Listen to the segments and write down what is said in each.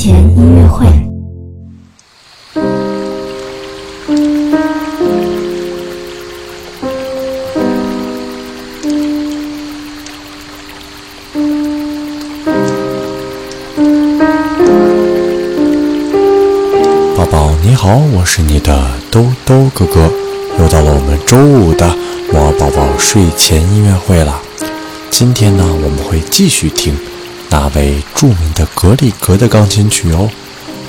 前音乐会。宝宝你好，我是你的兜兜哥哥，又到了我们周五的我宝宝睡前音乐会了。今天呢，我们会继续听那位著名的格里格的钢琴曲哦。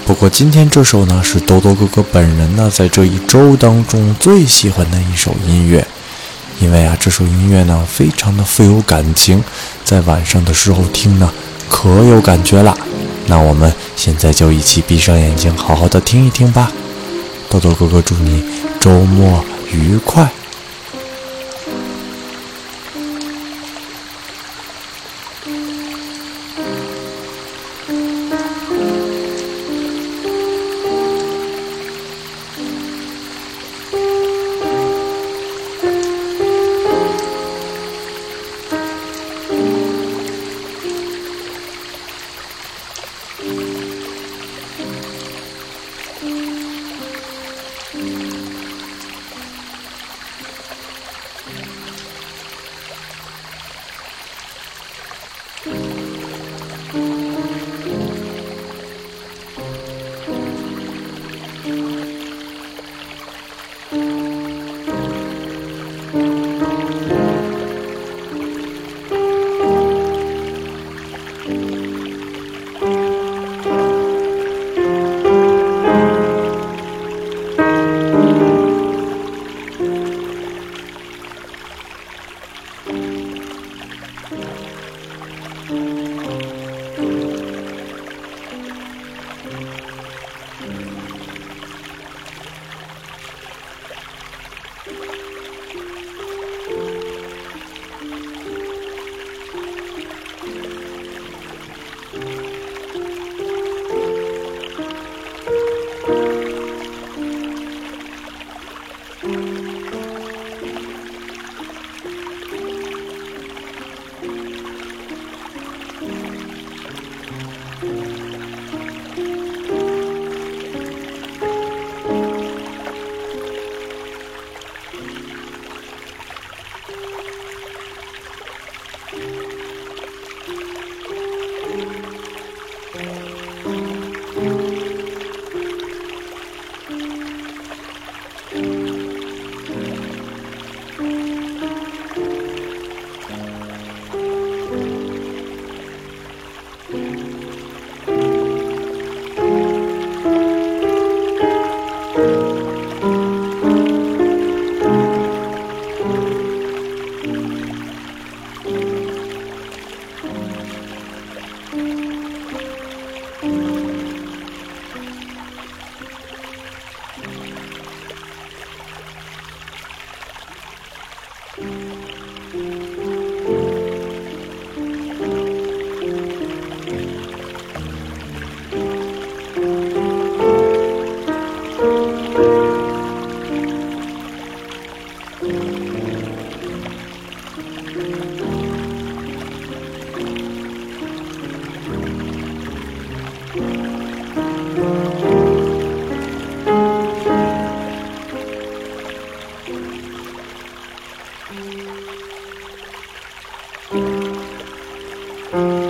不过今天这首呢，是多多哥哥本人呢在这一周当中最喜欢的一首音乐，因为啊这首音乐呢非常的富有感情，在晚上的时候听呢可有感觉了。那我们现在就一起闭上眼睛，好好的听一听吧。豆豆哥哥祝你周末愉快。thank you.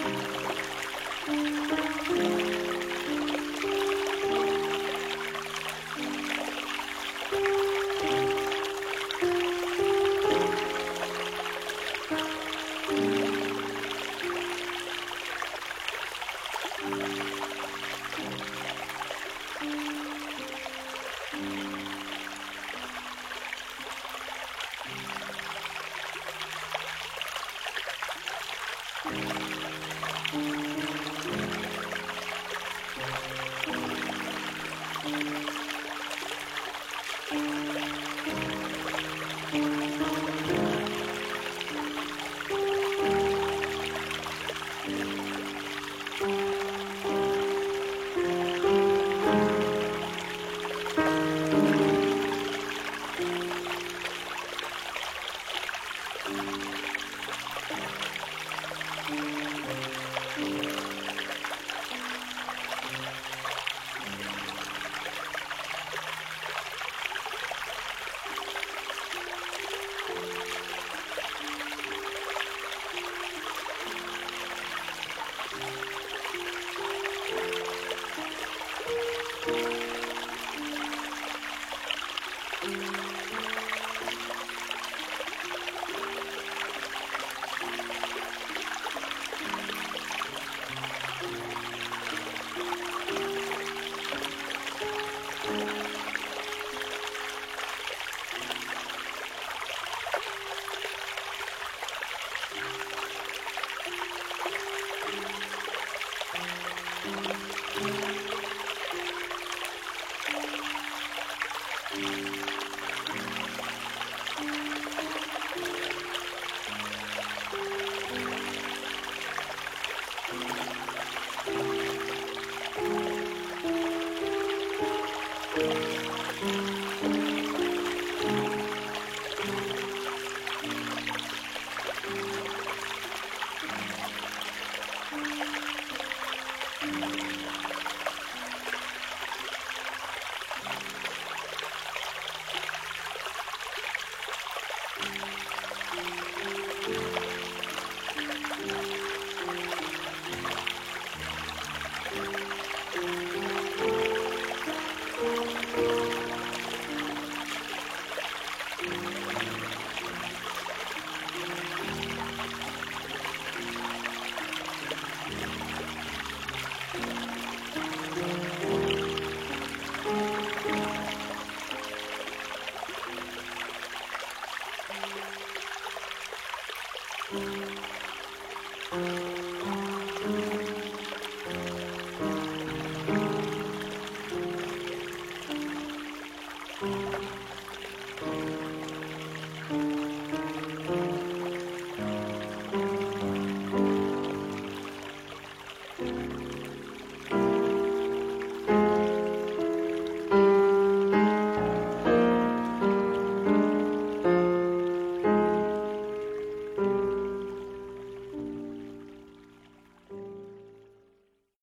Thank you.